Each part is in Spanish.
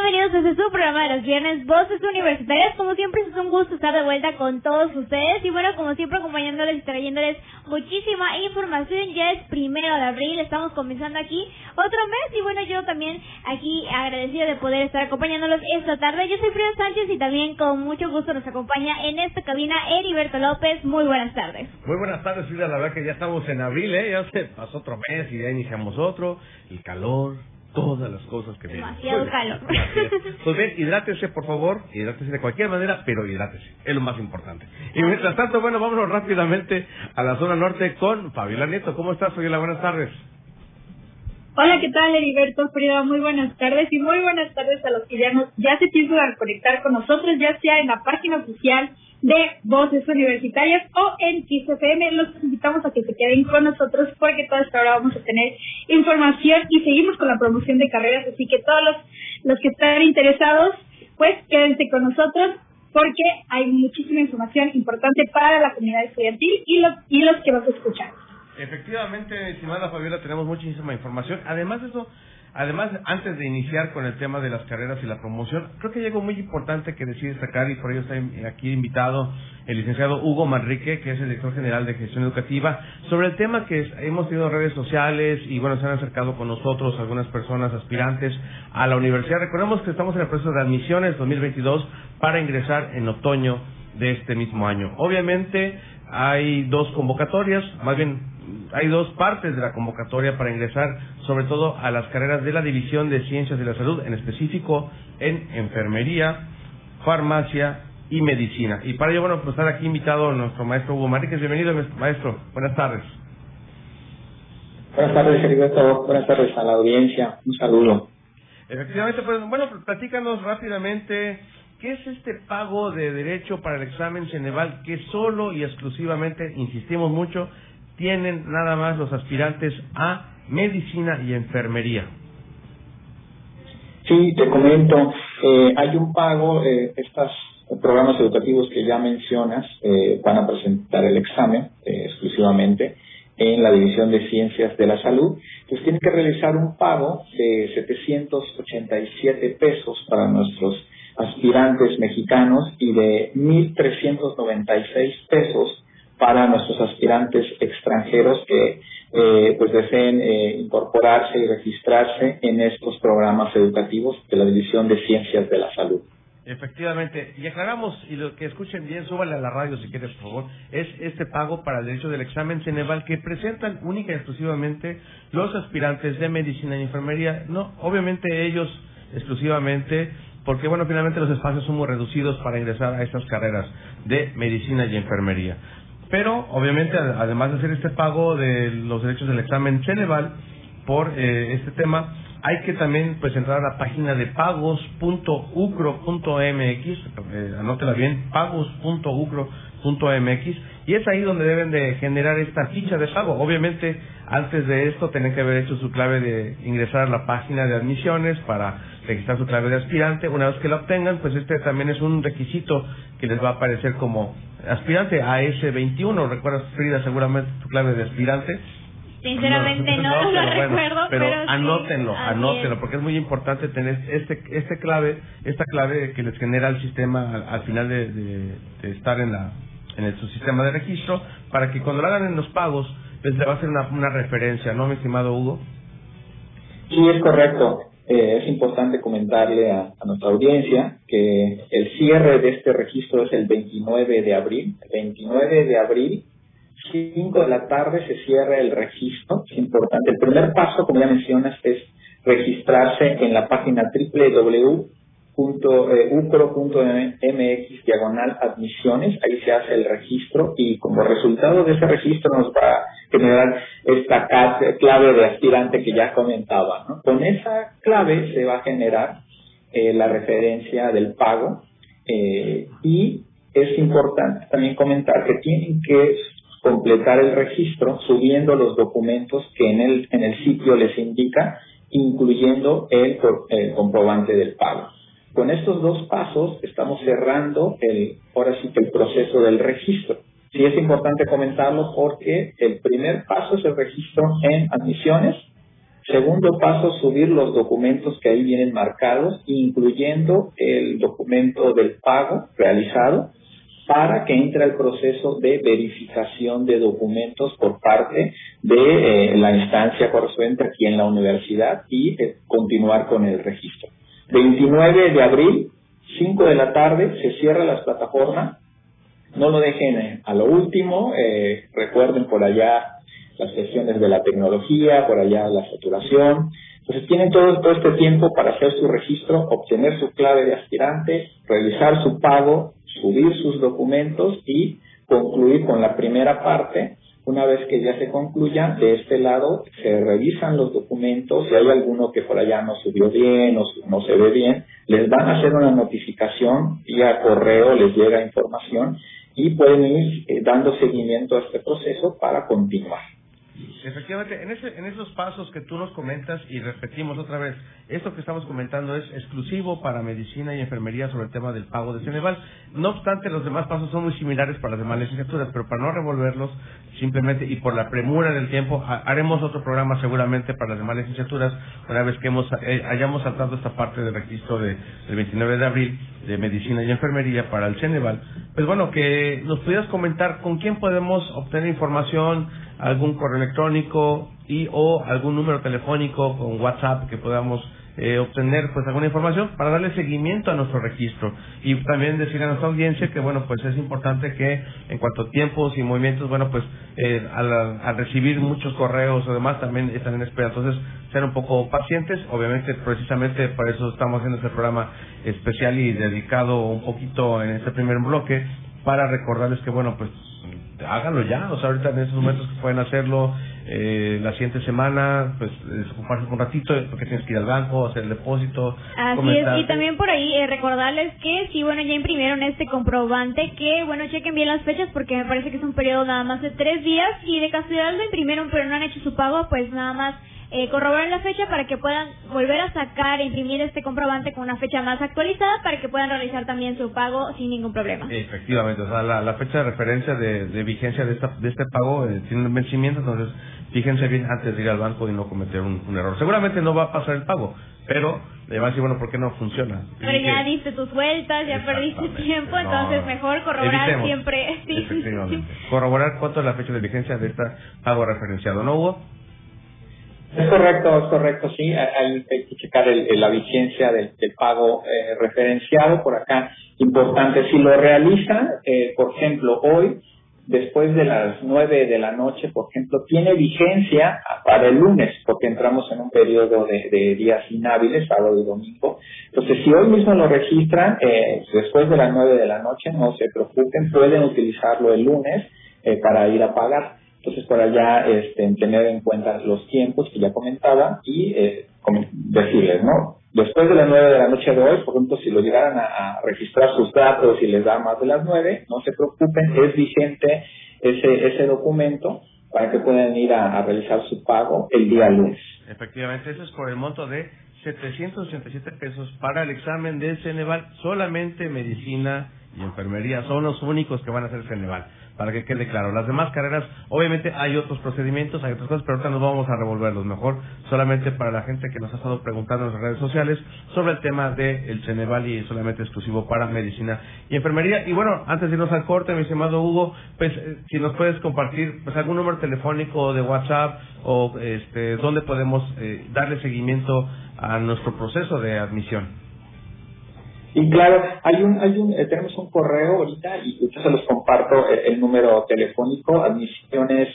bienvenidos a este su programa de los viernes, Voces Universitarias. Como siempre es un gusto estar de vuelta con todos ustedes y bueno, como siempre acompañándoles y trayéndoles muchísima información. Ya es primero de abril, estamos comenzando aquí otro mes y bueno, yo también aquí agradecido de poder estar acompañándolos esta tarde. Yo soy Frida Sánchez y también con mucho gusto nos acompaña en esta cabina Heriberto López. Muy buenas tardes. Muy buenas tardes, Frida. La verdad que ya estamos en abril, ¿eh? Ya se pasó otro mes y ya iniciamos otro. El calor, todas las cosas que. Demasiado calor. Pues bien, hidrátese, por favor, hidrátese de cualquier manera, pero hidrátese, es lo más importante. Y mientras tanto, bueno, vámonos rápidamente a la zona norte con Fabiola Nieto. ¿Cómo estás, Fabiola? Buenas tardes. Hola, ¿qué tal, Heriberto Frida? Muy buenas tardes y muy buenas tardes a los que ya, nos, ya se piensan conectar con nosotros, ya sea en la página oficial de Voces Universitarias o en XFM. Los invitamos a que se queden con nosotros porque toda esta hora vamos a tener información y seguimos con la promoción de carreras, así que todos los, los que están interesados, pues quédense con nosotros porque hay muchísima información importante para la comunidad estudiantil y los, y los que nos escuchan. Efectivamente, estimada Fabiola, tenemos muchísima información. Además de eso, Además, antes de iniciar con el tema de las carreras y la promoción, creo que hay algo muy importante que decir destacar y por ello está aquí invitado el licenciado Hugo Manrique, que es el director general de gestión educativa, sobre el tema que hemos tenido redes sociales y bueno, se han acercado con nosotros algunas personas aspirantes a la universidad. Recordemos que estamos en el proceso de admisiones 2022 para ingresar en otoño de este mismo año. Obviamente hay dos convocatorias, más bien hay dos partes de la convocatoria para ingresar, sobre todo a las carreras de la División de Ciencias de la Salud, en específico en enfermería, farmacia y medicina. Y para ello, bueno, pues estar aquí invitado nuestro maestro Hugo Maríquez. Bienvenido, maestro. Buenas tardes. Buenas tardes, Heriberto. Buenas tardes a la audiencia. Un saludo. Efectivamente, pues bueno, platícanos rápidamente ¿Qué es este pago de derecho para el examen Ceneval que solo y exclusivamente, insistimos mucho, tienen nada más los aspirantes a medicina y enfermería. Sí, te comento, eh, hay un pago, eh, estos programas educativos que ya mencionas eh, van a presentar el examen eh, exclusivamente en la División de Ciencias de la Salud. Entonces tienen que realizar un pago de 787 pesos para nuestros aspirantes mexicanos y de 1.396 pesos para nuestros aspirantes extranjeros que eh, pues deseen eh, incorporarse y registrarse en estos programas educativos de la División de Ciencias de la Salud. Efectivamente, y aclaramos, y lo que escuchen bien, súbale a la radio si quieres, por favor, es este pago para el derecho del examen Ceneval que presentan única y exclusivamente los aspirantes de medicina y enfermería, no, obviamente ellos exclusivamente, porque bueno, finalmente los espacios son muy reducidos para ingresar a estas carreras de medicina y enfermería. Pero, obviamente, además de hacer este pago de los derechos del examen Ceneval por eh, este tema, hay que también pues entrar a la página de pagos.ucro.mx, eh, anótela bien, pagos.ucro.mx, y es ahí donde deben de generar esta ficha de pago. Obviamente, antes de esto, tienen que haber hecho su clave de ingresar a la página de admisiones para registrar su clave de aspirante. Una vez que la obtengan, pues este también es un requisito que les va a aparecer como aspirante a ese 21 ¿Recuerdas, Frida, seguramente tu clave de aspirante? Sinceramente no, no, lo recuerdo, pero, anótenlo, anótenlo, porque es muy importante tener este este clave, esta clave que les genera el sistema al, final de, de, estar en la en su sistema de registro, para que cuando lo hagan en los pagos, les va a ser una, una referencia, ¿no, mi estimado Hugo? Sí, es correcto. Eh, es importante comentarle a, nuestra audiencia que el cierre de este registro es el 29 de abril. El 29 de abril, 5 de la tarde, se cierra el registro. Es importante. El primer paso, como ya mencionas, es registrarse en la página www ucro.mx diagonal admisiones, ahí se hace el registro y como resultado de ese registro nos va a generar esta clave de aspirante que ya comentaba. Con esa clave se va a generar eh, la referencia del pago eh, y es importante también comentar que tienen que completar el registro subiendo los documentos que en el, en el sitio les indica, incluyendo el comprobante del pago. Con estos dos pasos estamos cerrando el, ahora sí que el proceso del registro. Sí es importante comentarlo porque el primer paso es el registro en admisiones, Segundo paso, subir los documentos que ahí vienen marcados, incluyendo el documento del pago realizado, para que entre al proceso de verificación de documentos por parte de eh, la instancia correspondiente aquí en la universidad y eh, continuar con el registro. 29 de abril, 5 de la tarde, se cierra las plataformas. No lo dejen eh, a lo último. recuerden por allá las sesiones de la tecnología, por allá la saturación. Entonces tienen todo, todo este tiempo para hacer su registro, obtener su clave de aspirante, realizar su pago, subir sus documentos y concluir con la primera parte. Una vez que ya se concluya, de este lado se revisan los documentos, si hay alguno que por allá no subió bien o no se ve bien, les van a hacer una notificación vía correo, les llega información y pueden ir eh, dando seguimiento a este proceso para continuar. Efectivamente, en, ese, en esos pasos que tú nos comentas y repetimos otra vez, esto que estamos comentando es exclusivo para medicina y enfermería sobre el tema del pago de Ceneval. No obstante, los demás pasos son muy similares para las demás licenciaturas, pero para no revolverlos, simplemente y por la premura del tiempo, haremos otro programa seguramente para las demás licenciaturas, una vez que hemos, eh, hayamos saltado esta parte del registro de, del 29 de abril de medicina y enfermería para el Ceneval. Pues bueno, que nos pudieras comentar con quién podemos obtener información, algún correo electrónico y o algún número telefónico con WhatsApp que podamos eh, obtener pues alguna información para darle seguimiento a nuestro registro. Y también decir a nuestra audiencia que bueno pues es importante que en cuanto a tiempos y movimientos bueno pues eh, al, recibir muchos correos o demás también están en espera. Entonces ser un poco pacientes. Obviamente precisamente para eso estamos haciendo este programa especial y dedicado un poquito en este primer bloque para recordarles que bueno pues háganlo ya, o sea, ahorita en esos momentos que pueden hacerlo, eh, la siguiente semana, pues desocuparse un ratito, porque tienes que ir al banco, hacer el depósito. Así es, y también por ahí eh, recordarles que sí, bueno, ya imprimieron este comprobante, que bueno, chequen bien las fechas porque me parece que es un periodo nada más de tres días y de casualidad lo imprimieron pero no han hecho su pago, pues nada más eh, corroborar la fecha para que puedan volver a sacar e imprimir este comprobante con una fecha más actualizada para que puedan realizar también su pago sin ningún problema. Efectivamente, o sea, la, fecha de referencia de, vigencia de, esta, de este pago eh, tiene un vencimiento, entonces fíjense bien antes de ir al banco y no cometer un, error. Seguramente no va a pasar el pago, pero le va a decir, bueno, ¿por qué no funciona? Pero ya diste tus vueltas, ya perdiste tiempo, entonces mejor corroborar siempre. Efectivamente. Corroborar cuánto es la fecha de vigencia de este pago referenciado, ¿no, Hugo? Es correcto, es correcto, sí. Hay, que checar la vigencia del, pago eh, referenciado por acá. Importante, si lo realiza, eh, por ejemplo, hoy, después de las nueve de la noche, por ejemplo, tiene vigencia para el lunes, porque entramos en un periodo de, días inhábiles, sábado y domingo. Entonces, si hoy mismo lo registran, eh, después de las nueve de la noche, no se preocupen, pueden utilizarlo el lunes para ir a pagar. Entonces, por allá, este, tener en cuenta los tiempos que ya comentaba y eh, decirles, ¿no? Después de las nueve de la noche de hoy, por ejemplo, si lo llegaran a, registrar sus datos y les da más de las nueve, no se preocupen, es vigente ese, ese documento para que puedan ir a, realizar su pago el día lunes. Efectivamente, eso es por el monto de 787 pesos para el examen de Ceneval. Solamente medicina y enfermería son los únicos que van a hacer Ceneval para que quede claro. Las demás carreras, obviamente hay otros procedimientos, hay otras cosas, pero ahorita nos vamos a revolverlos mejor, solamente para la gente que nos ha estado preguntando en las redes sociales sobre el tema del Ceneval y solamente exclusivo para medicina y enfermería. Y bueno, antes de irnos al corte, mi estimado Hugo, pues eh, si nos puedes compartir pues algún número telefónico de WhatsApp o este dónde podemos eh, darle seguimiento a nuestro proceso de admisión. Y claro, hay un, hay un, eh, tenemos un correo ahorita y yo se los comparto eh, el, número telefónico, admisiones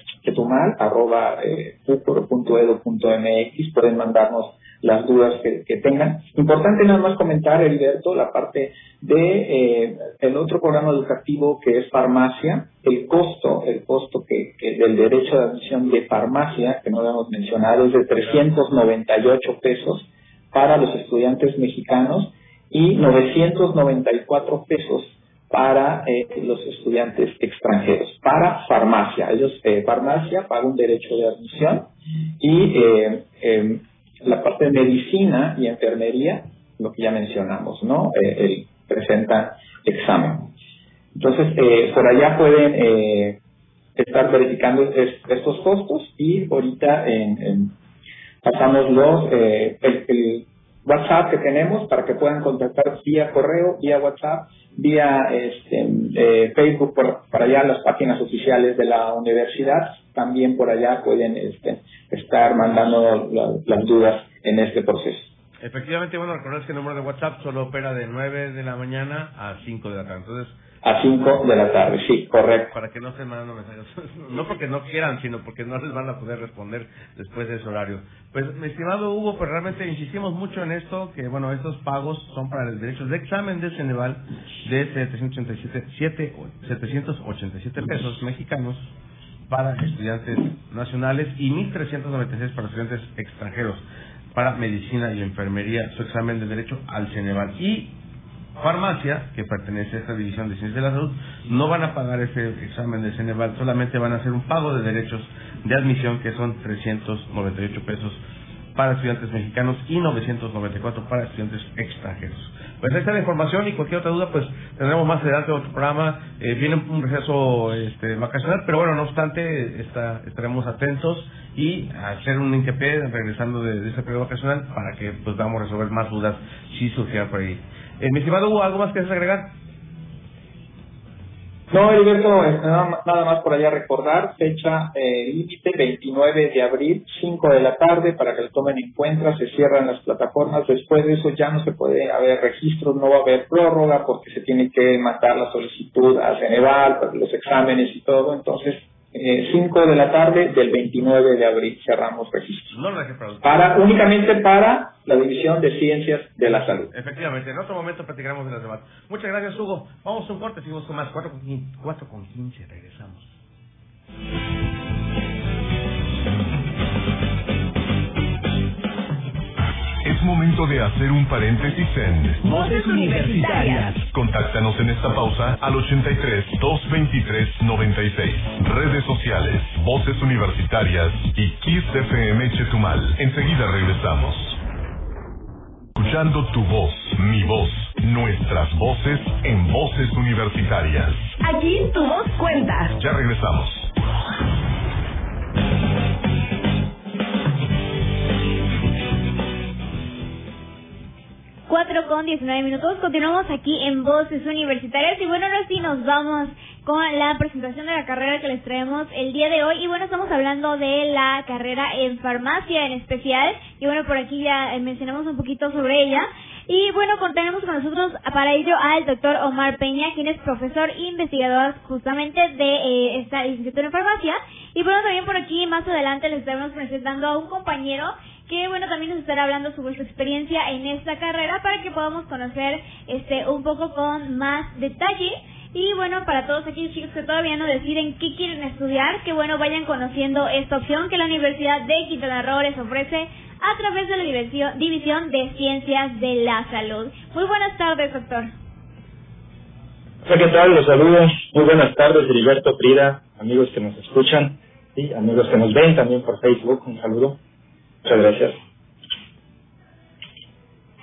arroba eh, pueden mandarnos las dudas que, tengan. Importante nada más comentar, Heriberto, la parte de el otro programa educativo que es farmacia, el costo, el costo que, que del derecho de admisión de farmacia, que no lo hemos mencionado, es de 398 pesos para los estudiantes mexicanos y 994 pesos para eh, los estudiantes extranjeros, para farmacia. Ellos, eh, farmacia, paga un derecho de admisión y eh, em, la parte de medicina y enfermería, lo que ya mencionamos, ¿no? el, presentan examen. Entonces, por allá pueden estar verificando estos costos y ahorita en pasamos los, eh, el, WhatsApp que tenemos para que puedan contactar vía correo, vía WhatsApp, vía este, eh, Facebook, por, para allá las páginas oficiales de la universidad, también por allá pueden este, estar mandando las dudas en este proceso. Efectivamente, bueno, recordar que el número de WhatsApp solo opera de 9 de la mañana a 5 de la tarde. Entonces, a 5 de la tarde, sí, correcto. Para que no estén mandando mensajes, no porque no quieran, sino porque no les van a poder responder después de ese horario. Pues, mi estimado Hugo, pues realmente insistimos mucho en esto, que bueno, estos pagos son para el derecho de examen de Ceneval de 787, 787 pesos mexicanos para estudiantes nacionales y 1.396 para estudiantes extranjeros para medicina y enfermería, su examen de derecho al Ceneval. Y farmacia, que pertenece a esta división de ciencias de la salud, no van a pagar ese examen de Ceneval, solamente van a hacer un pago de derechos de admisión que son 398 pesos para estudiantes mexicanos y 994 para estudiantes extranjeros. Pues ahí está la información y cualquier otra duda pues tendremos más adelante otro programa. Eh, viene un receso este, vacacional, pero bueno, no obstante está, estaremos atentos y hacer un hincapié regresando de, de ese periodo vacacional para que pues a resolver más dudas si surgieran por ahí. Eh, mi estimado Hugo, ¿algo más que agregar? No, Heriberto, nada, más por allá recordar, fecha eh, límite 29 de abril, 5 de la tarde, para que lo tomen en cuenta, se cierran las plataformas, después de eso ya no se puede haber registros, no va a haber prórroga porque se tiene que mandar la solicitud a Ceneval, los exámenes y todo, entonces 5 eh, de la tarde del 29 de abril cerramos registros. No para, únicamente para la División de Ciencias de la Salud. Efectivamente, en otro momento platicaremos de las demás. Muchas gracias, Hugo. Vamos a un corte, seguimos con más. 4 con 15, regresamos. Momento de hacer un paréntesis en Voces Universitarias. Contáctanos en esta pausa al 83 223 96. Redes sociales, Voces Universitarias y Kiss FM Chetumal. Enseguida regresamos. Escuchando tu voz, mi voz, nuestras voces en Voces Universitarias. Aquí tu voz cuenta. Ya regresamos. 4 con 19 minutos. Continuamos aquí en Voces Universitarias. Y bueno, ahora sí nos vamos con la presentación de la carrera que les traemos el día de hoy. Y bueno, estamos hablando de la carrera en farmacia en especial. Y bueno, por aquí ya mencionamos un poquito sobre ella. Y bueno, tenemos con nosotros para ello al doctor Omar Peña, quien es profesor e investigador justamente de eh, esta licenciatura en farmacia. Y bueno, también por aquí más adelante les estaremos presentando a un compañero que bueno también nos estará hablando sobre su experiencia en esta carrera para que podamos conocer este un poco con más detalle y bueno para todos aquellos chicos que todavía no deciden qué quieren estudiar que bueno vayan conociendo esta opción que la Universidad de Quintana Roo les ofrece a través de la División de Ciencias de la Salud. Muy buenas tardes, doctor. Hola, ¿qué tal? Los saludos. Muy buenas tardes, Heriberto Prida, amigos que nos escuchan y amigos que nos ven también por Facebook. Un saludo. Muchas gracias.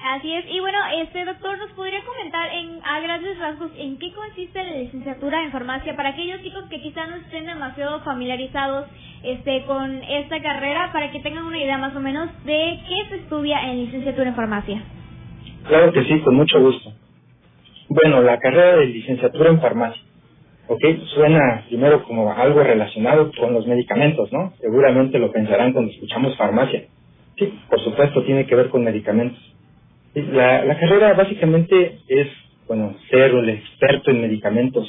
Así es. Y bueno, este doctor, ¿nos podría comentar en, a grandes rasgos en qué consiste la licenciatura en farmacia para aquellos chicos que quizás no estén demasiado familiarizados este con esta carrera para que tengan una idea más o menos de qué se estudia en licenciatura en farmacia? Claro que sí, con mucho gusto. Bueno, la carrera de licenciatura en farmacia. Ok, suena primero como algo relacionado con los medicamentos, ¿no? Seguramente lo pensarán cuando escuchamos farmacia. Sí, por supuesto, tiene que ver con medicamentos. La, la carrera básicamente es, bueno, ser el experto en medicamentos.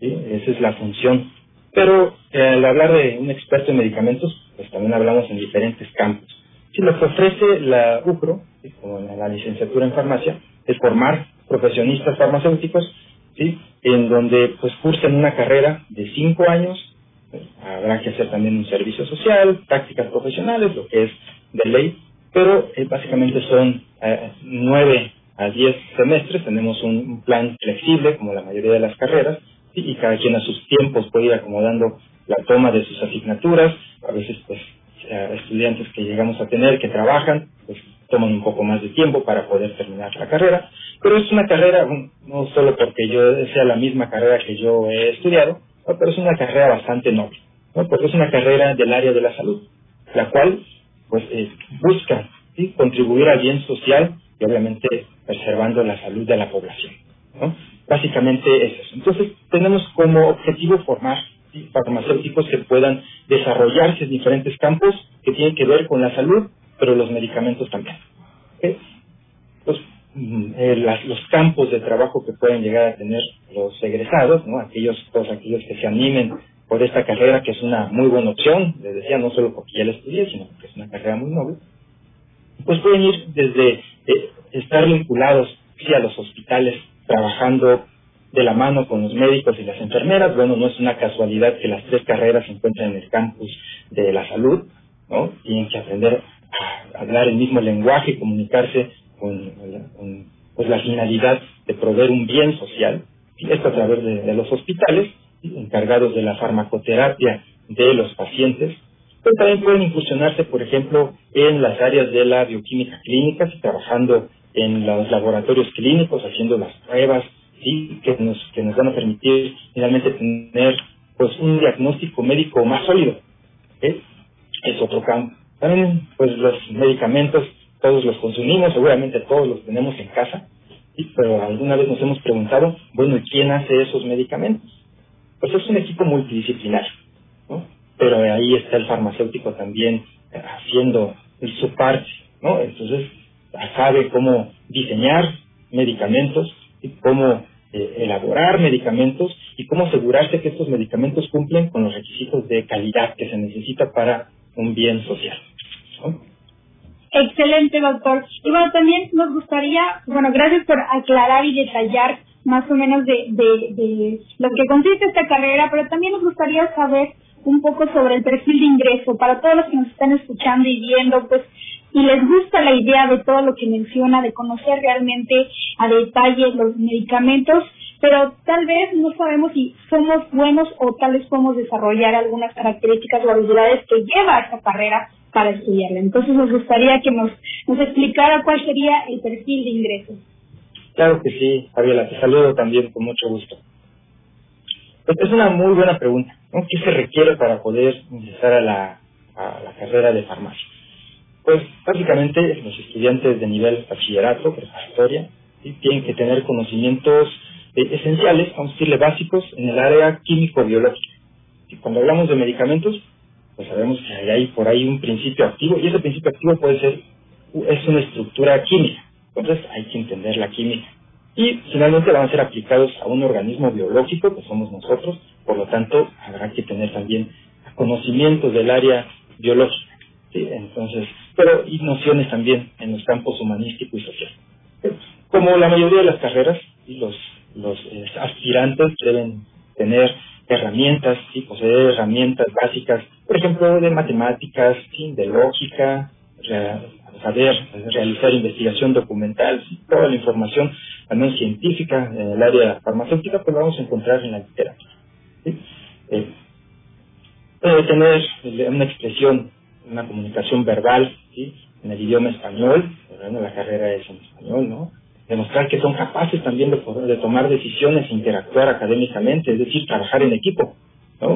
¿sí? Esa es la función. Pero eh, al hablar de un experto en medicamentos, pues también hablamos en diferentes campos. Sí, lo que ofrece la UCRO, como la licenciatura en farmacia, es formar profesionistas farmacéuticos ¿sí? En donde pues cursan una carrera de cinco años, pues, habrá que hacer también un servicio social, prácticas profesionales, lo que es de ley, pero eh, básicamente son eh, nueve a diez semestres, tenemos un, plan flexible como la mayoría de las carreras, y cada quien a sus tiempos puede ir acomodando la toma de sus asignaturas, a veces pues estudiantes que llegamos a tener que trabajan, pues toman un poco más de tiempo para poder terminar la carrera, pero es una carrera, no solo porque yo sea la misma carrera que yo he estudiado, pero es una carrera bastante noble, ¿no? porque es una carrera del área de la salud, la cual pues eh, busca contribuir al bien social y obviamente preservando la salud de la población. Básicamente es eso. Entonces tenemos como objetivo formar farmacéuticos que puedan desarrollarse en diferentes campos que tienen que ver con la salud, pero los medicamentos también. Pues, mm, eh, los campos de trabajo que pueden llegar a tener los egresados, ¿no? aquellos, todos aquellos que se animen por esta carrera, que es una muy buena opción, les decía, no solo porque ya la estudié, sino porque es una carrera muy noble, pues pueden ir desde eh, estar vinculados sí, a los hospitales, trabajando de la mano con los médicos y las enfermeras. Bueno, no es una casualidad que las tres carreras se encuentren en el campus de la salud, ¿no? Tienen que aprender a hablar el mismo lenguaje comunicarse con, pues, la finalidad de proveer un bien social. Y esto a través de, los hospitales, encargados de la farmacoterapia de los pacientes. Pero también pueden incursionarse, por ejemplo, en las áreas de la bioquímica clínica, trabajando en los laboratorios clínicos, haciendo las pruebas, ¿sí? que nos que nos van a permitir finalmente tener pues un diagnóstico médico más sólido es otro campo también pues los medicamentos todos los consumimos seguramente todos los tenemos en casa pero alguna vez nos hemos preguntado bueno ¿y quién hace esos medicamentos? pues es un equipo multidisciplinar ¿no? pero ahí está el farmacéutico también haciendo su parte ¿no? entonces sabe cómo diseñar medicamentos y cómo eh, elaborar medicamentos y cómo asegurarse que estos medicamentos cumplen con los requisitos de calidad que se necesita para un bien social. Excelente, doctor. Y bueno, también nos gustaría, bueno, gracias por aclarar y detallar más o menos de, de, de lo que consiste esta carrera, pero también nos gustaría saber un poco sobre el perfil de ingreso para todos los que nos están escuchando y viendo, pues y les gusta la idea de todo lo que menciona, de conocer realmente a detalle los medicamentos, pero tal vez no sabemos si somos buenos o tal vez podemos desarrollar algunas características o habilidades que lleva esta carrera para estudiarla. Entonces nos gustaría que nos, nos explicara cuál sería el perfil de ingresos. Claro que sí, Fabiola, te saludo también con mucho gusto. Esta es una muy buena pregunta. ¿Qué se requiere para poder ingresar a la carrera de farmacia? Pues básicamente los estudiantes de nivel bachillerato, preparatoria, tienen que tener conocimientos eh, esenciales, vamos a decirle básicos, en el área químico-biológica. Y cuando hablamos de medicamentos, pues sabemos que hay por ahí un principio activo, y ese principio activo puede ser, es una estructura química. Entonces hay que entender la química. Y finalmente van a ser aplicados a un organismo biológico, que somos nosotros, por lo tanto habrá que tener también conocimientos del área biológica. Entonces, pero y nociones también en los campos humanístico y social. Como la mayoría de las carreras, los, los eh, aspirantes deben tener herramientas, y poseer herramientas básicas, por ejemplo, de matemáticas, de lógica, saber realizar investigación documental, toda la información también científica en el área farmacéutica, pues vamos a encontrar en la literatura. Eh, debe tener una expresión, una comunicación verbal en el idioma español, la carrera es en español, ¿no? Demostrar que son capaces también de, poder, de tomar decisiones e interactuar académicamente, es decir, trabajar en equipo.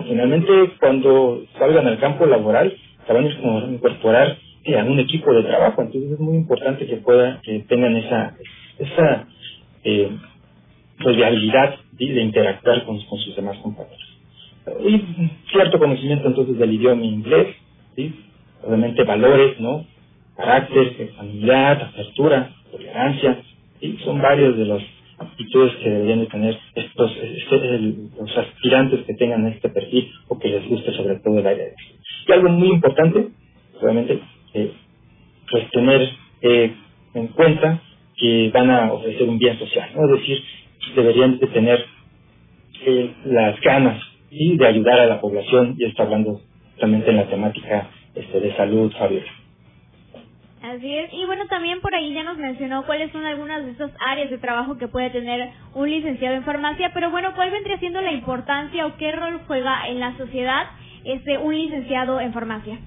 Finalmente, cuando salgan al campo laboral, se van a incorporar a un equipo de trabajo, entonces es muy importante que puedan, que tengan esa, esa eh, de interactuar con, con sus demás compañeros. Y cierto conocimiento entonces del idioma inglés, ¿sí? Obviamente valores, ¿no? carácter, familiar, apertura, tolerancia, y son varios de las aptitudes que deberían de tener estos este, los aspirantes que tengan este perfil o que les guste sobre todo el área de Y algo muy importante, obviamente, eh, pues tener eh, en cuenta que van a ofrecer un bien social, ¿no? es decir, deberían de tener eh, las ganas y de ayudar a la población, y está hablando justamente en la temática este, de salud, Javier. Así es, y bueno, también por ahí ya nos mencionó cuáles son algunas de esas áreas de trabajo que puede tener un licenciado en farmacia, pero bueno, ¿cuál vendría siendo la importancia o qué rol juega en la sociedad este un licenciado en farmacia?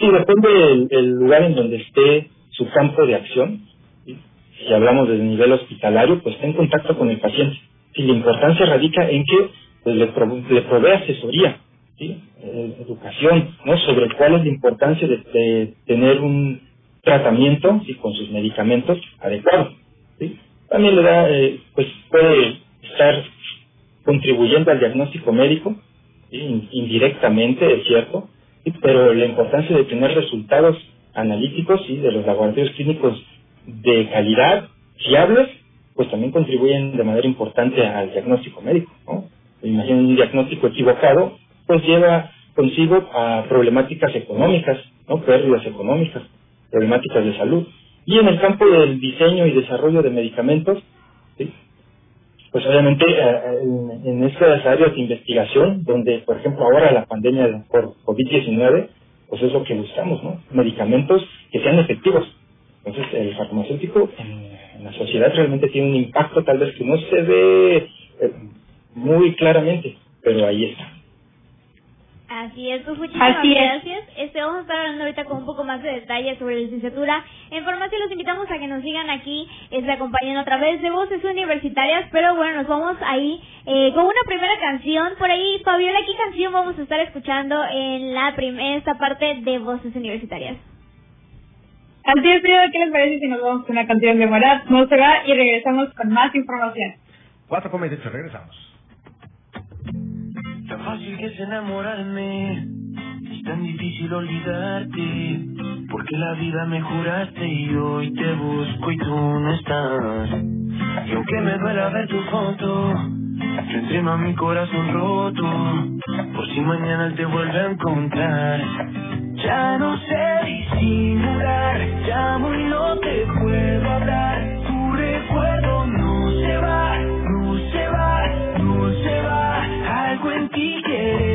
Sí, depende del, lugar en donde esté su campo de acción. Si hablamos desde nivel hospitalario, pues está en contacto con el paciente. Y la importancia radica en que pues, le, le provee asesoría ¿sí? Eh, educación, ¿no? Sobre cuál es la importancia de, tener un tratamiento y con sus medicamentos adecuados. También le da, eh, pues puede estar contribuyendo al diagnóstico médico, indirectamente, es cierto, pero la importancia de tener resultados analíticos y de los laboratorios clínicos de calidad, fiables, pues también contribuyen de manera importante al diagnóstico médico. ¿no? Un diagnóstico equivocado, pues lleva consigo a problemáticas económicas, ¿no? pérdidas económicas, problemáticas de salud. Y en el campo del diseño y desarrollo de medicamentos, ¿sí? pues obviamente eh, en, en estas áreas de investigación, donde por ejemplo ahora la pandemia por COVID-19, pues es lo que buscamos, ¿no? Medicamentos que sean efectivos. Entonces el farmacéutico en, en la sociedad realmente tiene un impacto tal vez que no se ve eh, muy claramente, pero ahí está. Así es, pues muchísimas Así es. gracias. Este, vamos a estar hablando ahorita con un poco más de detalles sobre la licenciatura en farmacia. Los invitamos a que nos sigan aquí, este, acompañando a través de Voces Universitarias. Pero bueno, nos vamos ahí eh, con una primera canción. Por ahí, Fabiola, ¿qué canción vamos a estar escuchando en la prim esta parte de Voces Universitarias? Así es, Frida, ¿qué les parece si nos vamos con una canción de Morat, va y regresamos con más información? 4 con 28, regresamos. Fácil que es enamorarme. Y tan difícil olvidarte porque la vida me juraste y hoy te busco y tú no estás. Y aunque me duela ver tu foto yo entreno a mi corazón roto por si mañana te vuelve a encontrar. Ya no sé disimular llamo y no te puedo hablar tu recuerdo algo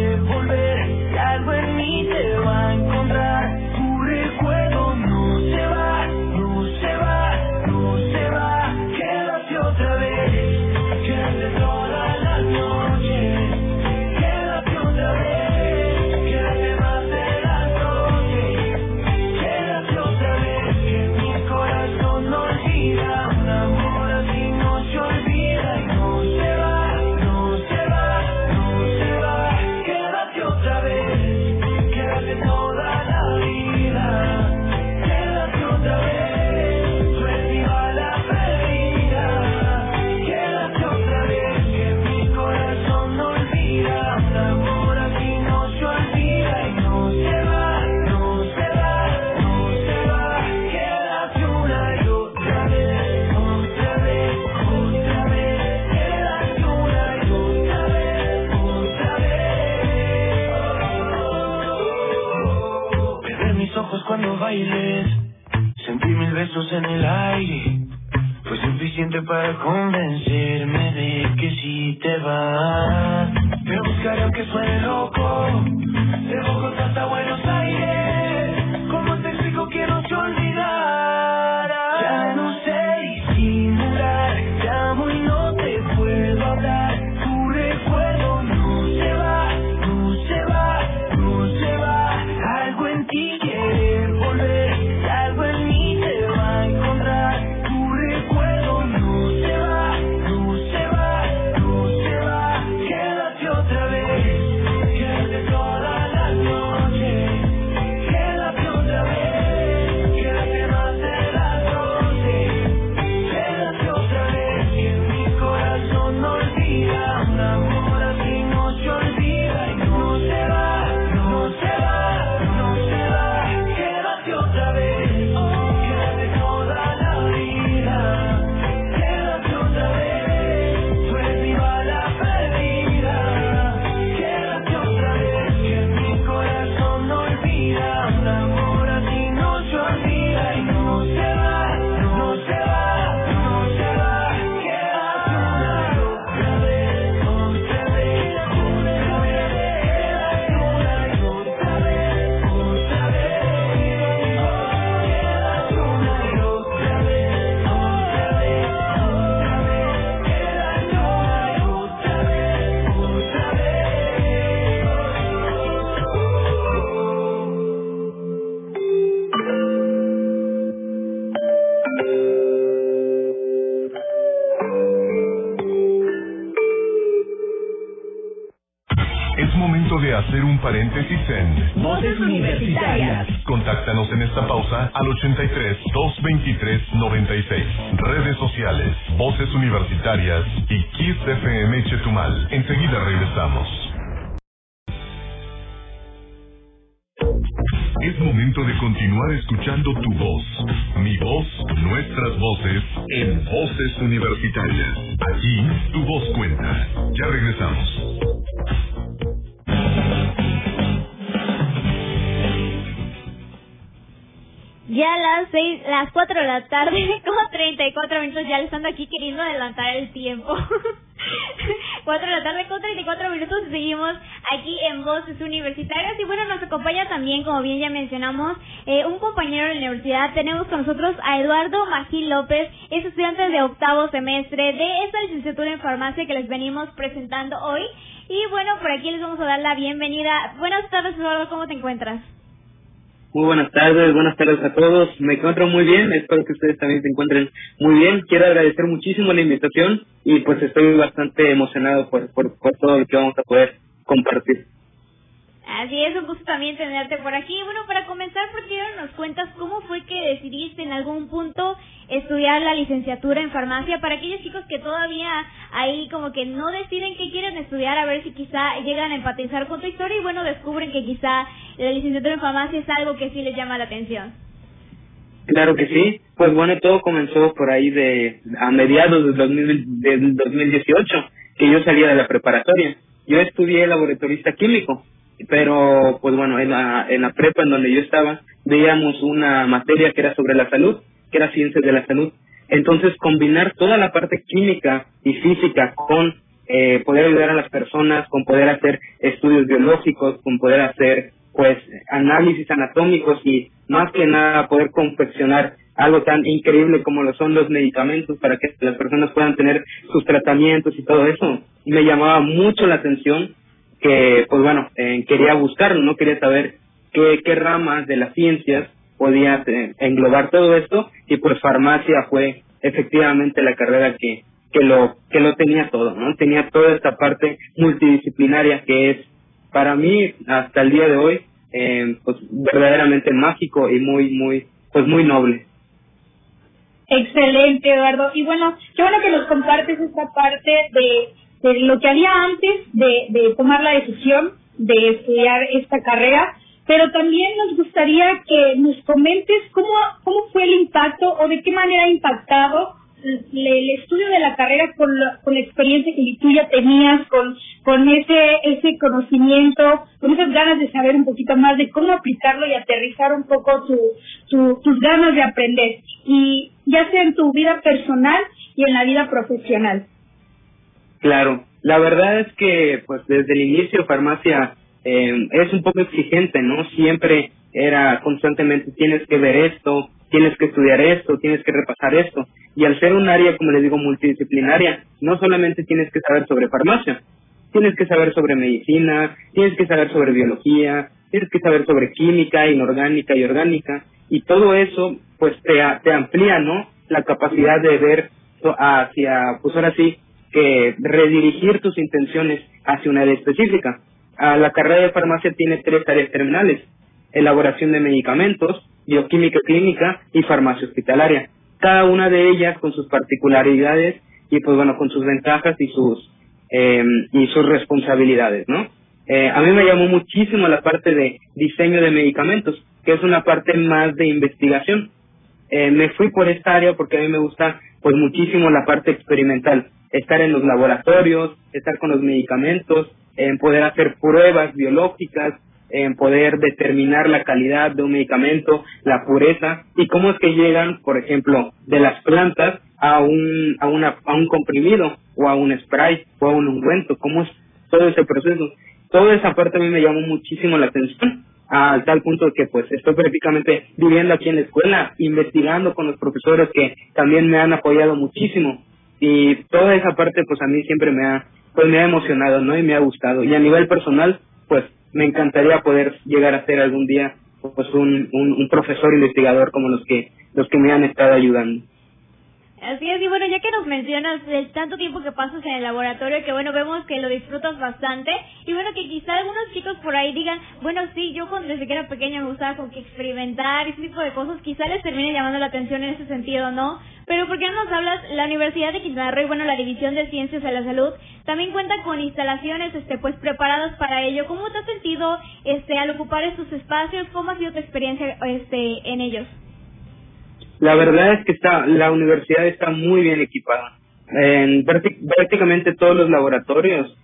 hacer un paréntesis en Voces Universitarias. Contáctanos en esta pausa al 83 223 96. Redes sociales, Voces Universitarias y Kiss FM Chetumal. Enseguida regresamos. Es momento de continuar escuchando tu voz, mi voz, nuestras voces en Voces Universitarias. Aquí tu voz cuenta. Ya regresamos. Ya las seis, las cuatro de la tarde, como 34 minutos, ya le aquí queriendo adelantar el tiempo. Cuatro de la tarde con 34 minutos seguimos aquí en Voces Universitarias y bueno, nos acompaña también, como bien ya mencionamos, eh, un compañero de la universidad. Tenemos con nosotros a Eduardo Magín López, es estudiante de octavo semestre de esta licenciatura en farmacia que les venimos presentando hoy. Y bueno, por aquí les vamos a dar la bienvenida. Buenas tardes, Eduardo, ¿cómo te encuentras? Muy buenas tardes, buenas tardes a todos. Me encuentro muy bien, espero que ustedes también se encuentren muy bien. Quiero agradecer muchísimo la invitación y pues estoy bastante emocionado por, por, por todo lo que vamos a poder compartir. Así es, un gusto también tenerte por aquí. Bueno, para comenzar, ¿por qué no nos cuentas cómo fue que decidiste en algún punto estudiar la licenciatura en farmacia? Para aquellos chicos que todavía ahí como que no deciden qué quieren estudiar, a ver si quizá llegan a empatizar con tu historia y bueno, descubren que quizá la licenciatura en farmacia es algo que sí les llama la atención. Claro que sí. Pues bueno, todo comenzó por ahí de a mediados del, 2000 del 2018, que yo salía de la preparatoria. Yo estudié laboratorista químico, pero pues bueno, en la, en la prepa en donde yo estaba, veíamos una materia que era sobre la salud, que era ciencias de la salud. Entonces, combinar toda la parte química y física con eh, poder ayudar a las personas, con poder hacer estudios biológicos, con poder hacer pues análisis anatómicos y más que nada poder confeccionar algo tan increíble como lo son los medicamentos para que las personas puedan tener sus tratamientos y todo eso. Me llamaba mucho la atención que, pues bueno, eh, quería buscarlo, no quería saber qué, qué ramas de las ciencias podía eh, englobar todo esto y pues farmacia fue efectivamente la carrera que que lo que lo tenía todo, ¿no? Tenía toda esta parte multidisciplinaria que es para mí hasta el día de hoy eh, pues verdaderamente mágico y muy muy pues muy noble. Excelente, Eduardo. Y bueno, qué bueno que nos compartes esta parte de, de lo que había antes de, de tomar la decisión de estudiar esta carrera, pero también nos gustaría que nos comentes cómo, cómo fue el impacto o de qué manera ha impactado el estudio de la carrera con la, con la experiencia que tú ya tenías, con, con ese, ese conocimiento, con esas ganas de saber un poquito más de cómo aplicarlo y aterrizar un poco tu, tu, tus ganas de aprender, y ya sea en tu vida personal y en la vida profesional. Claro, la verdad es que pues desde el inicio farmacia eh, es un poco exigente, ¿no? Siempre era constantemente tienes que ver esto, tienes que estudiar esto, tienes que repasar esto. Y al ser un área, como les digo, multidisciplinaria, no solamente tienes que saber sobre farmacia, tienes que saber sobre medicina, tienes que saber sobre biología, tienes que saber sobre química, inorgánica y orgánica, y todo eso, pues te, te amplía, ¿no? La capacidad de ver hacia, pues ahora sí, que redirigir tus intenciones hacia una área específica. Ah, la carrera de farmacia tiene tres áreas terminales, elaboración de medicamentos, bioquímica clínica y farmacia hospitalaria. Cada una de ellas con sus particularidades y pues bueno, con sus ventajas y sus eh, y sus responsabilidades, ¿no? Eh, a mí me llamó muchísimo la parte de diseño de medicamentos, que es una parte más de investigación. Eh, me fui por esta área porque a mí me gusta pues muchísimo la parte experimental, estar en los laboratorios, estar con los medicamentos, en poder hacer pruebas biológicas, en poder determinar la calidad de un medicamento, la pureza y cómo es que llegan, por ejemplo, de las plantas a un a una a un comprimido o a un spray o a un ungüento, cómo es todo ese proceso. Toda esa parte a mí me llamó muchísimo la atención a tal punto que pues estoy prácticamente viviendo aquí en la escuela, investigando con los profesores que también me han apoyado muchísimo y toda esa parte pues a mí siempre me ha pues me ha emocionado, ¿no? Y me ha gustado. Y a nivel personal, pues me encantaría poder llegar a ser algún día pues un, un, un profesor investigador como los que los que me han estado ayudando. Así es, y bueno, ya que nos mencionas el tanto tiempo que pasas en el laboratorio, que bueno, vemos que lo disfrutas bastante, y bueno, que quizá algunos chicos por ahí digan, bueno, sí, yo cuando desde que era pequeño me gustaba como que experimentar ese tipo de cosas, quizá les termine llamando la atención en ese sentido, ¿no? Pero ¿por qué no nos hablas? La Universidad de Quintana Roo y bueno, la División de Ciencias de la Salud también cuenta con instalaciones este pues preparadas para ello. ¿Cómo te has sentido este al ocupar estos espacios? ¿Cómo ha sido tu experiencia este en ellos? La verdad es que está la universidad está muy bien equipada. En prácticamente todos los laboratorios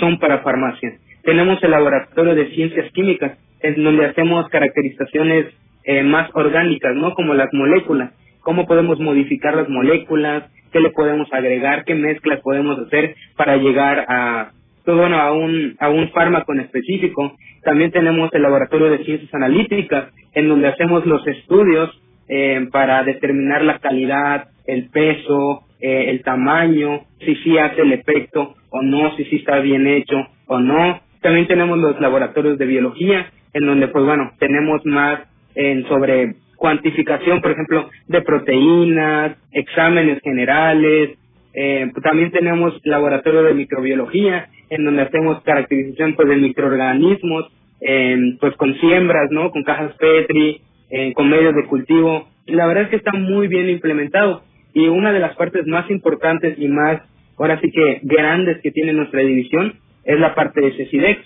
son para farmacia. Tenemos el laboratorio de ciencias químicas, en donde hacemos caracterizaciones eh, más orgánicas, ¿no? Como las moléculas. Cómo podemos modificar las moléculas, qué le podemos agregar, qué mezclas podemos hacer para llegar a pues bueno, a un, a un fármaco en específico. También tenemos el laboratorio de ciencias analíticas, en donde hacemos los estudios eh, para determinar la calidad, el peso, eh, el tamaño, si sí hace el efecto o no, si sí está bien hecho o no. También tenemos los laboratorios de biología, en donde, pues bueno, tenemos más en sobre cuantificación, por ejemplo, de proteínas, exámenes generales. Eh, también tenemos laboratorio de microbiología, en donde hacemos caracterización pues de microorganismos, eh, pues con siembras, ¿no? Con cajas Petri, eh, con medios de cultivo. La verdad es que está muy bien implementado y una de las partes más importantes y más, ahora sí que grandes que tiene nuestra división es la parte de CECIDEX.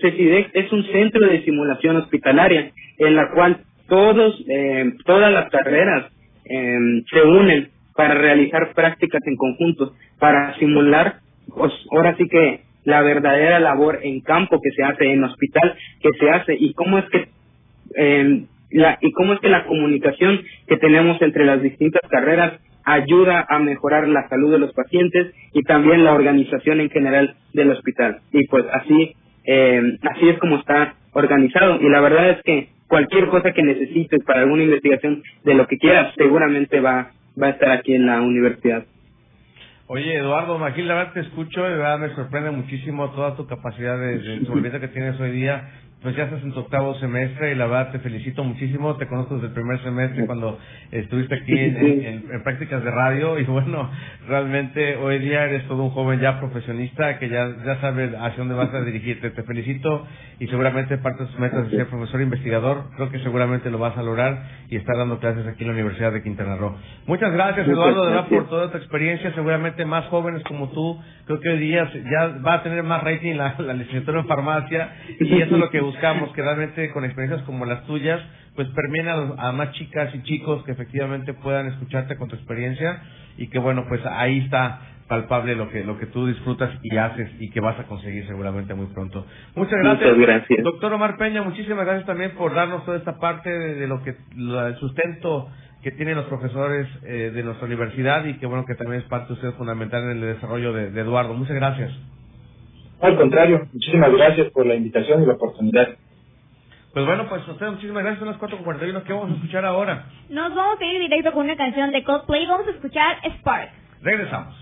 CECIDEX es un centro de simulación hospitalaria en la cual todos, eh, todas las carreras eh, se unen para realizar prácticas en conjunto, para simular, pues ahora sí que la verdadera labor en campo que se hace en hospital, que se hace y cómo es que eh, la, y cómo es que la comunicación que tenemos entre las distintas carreras ayuda a mejorar la salud de los pacientes y también la organización en general del hospital. Y pues así, eh, así es como está organizado. Y la verdad es que cualquier cosa que necesites para alguna investigación de lo que quieras, seguramente va, va a estar aquí en la universidad. Oye, Eduardo, aquí la verdad te escucho y verdad me sorprende muchísimo toda tu capacidad de, de que tienes hoy día pues ya estás en tu octavo semestre y la verdad te felicito muchísimo. Te conozco desde el primer semestre cuando estuviste aquí en, prácticas de radio y bueno, realmente hoy día eres todo un joven ya profesionista que ya, ya sabes hacia dónde vas a dirigirte. Te felicito y seguramente parte de tus metas de ser profesor investigador. Creo que seguramente lo vas a lograr y estar dando clases aquí en la Universidad de Quintana Roo. Muchas gracias Eduardo de verdad por toda tu experiencia. Seguramente más jóvenes como tú, creo que hoy día ya va a tener más rating la, la licenciatura en farmacia y eso es lo que buscamos que realmente con experiencias como las tuyas, pues permien a, más chicas y chicos que efectivamente puedan escucharte con tu experiencia y que bueno, pues ahí está palpable lo que lo que tú disfrutas y haces y que vas a conseguir seguramente muy pronto. Muchas gracias. gracias. Doctor Omar Peña, muchísimas gracias también por darnos toda esta parte de, lo que el sustento que tienen los profesores eh, de nuestra universidad y que bueno que también es parte de fundamental en el desarrollo de Eduardo. Muchas gracias. Al contrario, muchísimas gracias por la invitación y la oportunidad. Pues bueno, pues a ustedes muchísimas gracias. Son las 4.41. ¿Qué vamos a escuchar ahora? Nos vamos a ir directo con una canción de Coldplay. Vamos a escuchar Spark. Regresamos.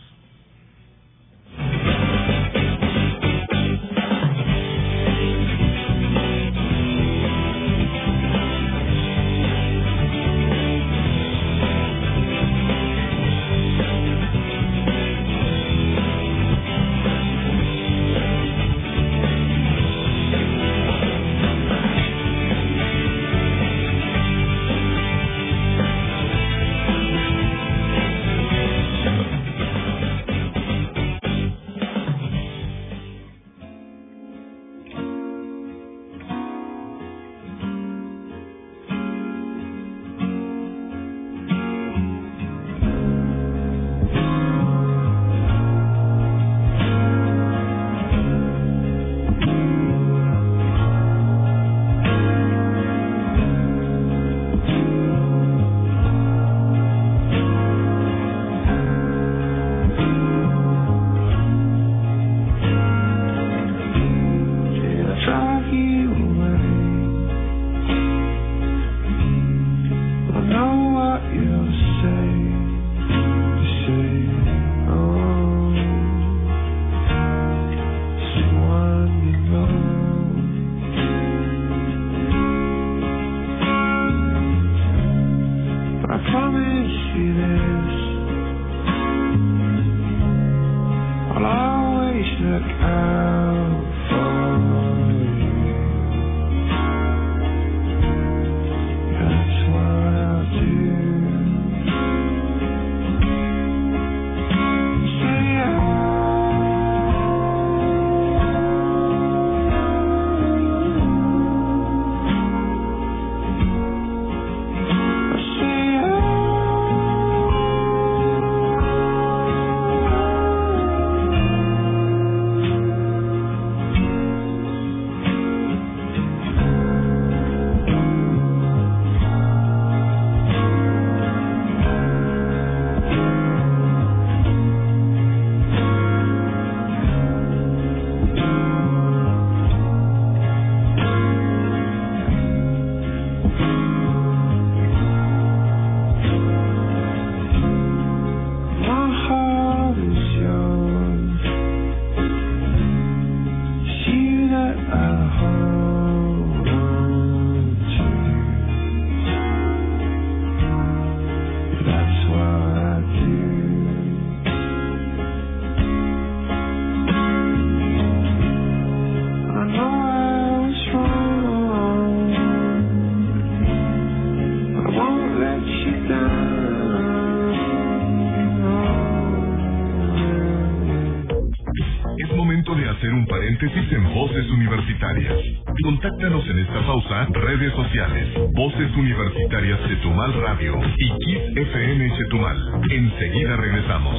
Contáctanos en esta pausa, redes sociales, Voces Universitarias Chetumal Radio y Kiss FM Chetumal. Enseguida regresamos.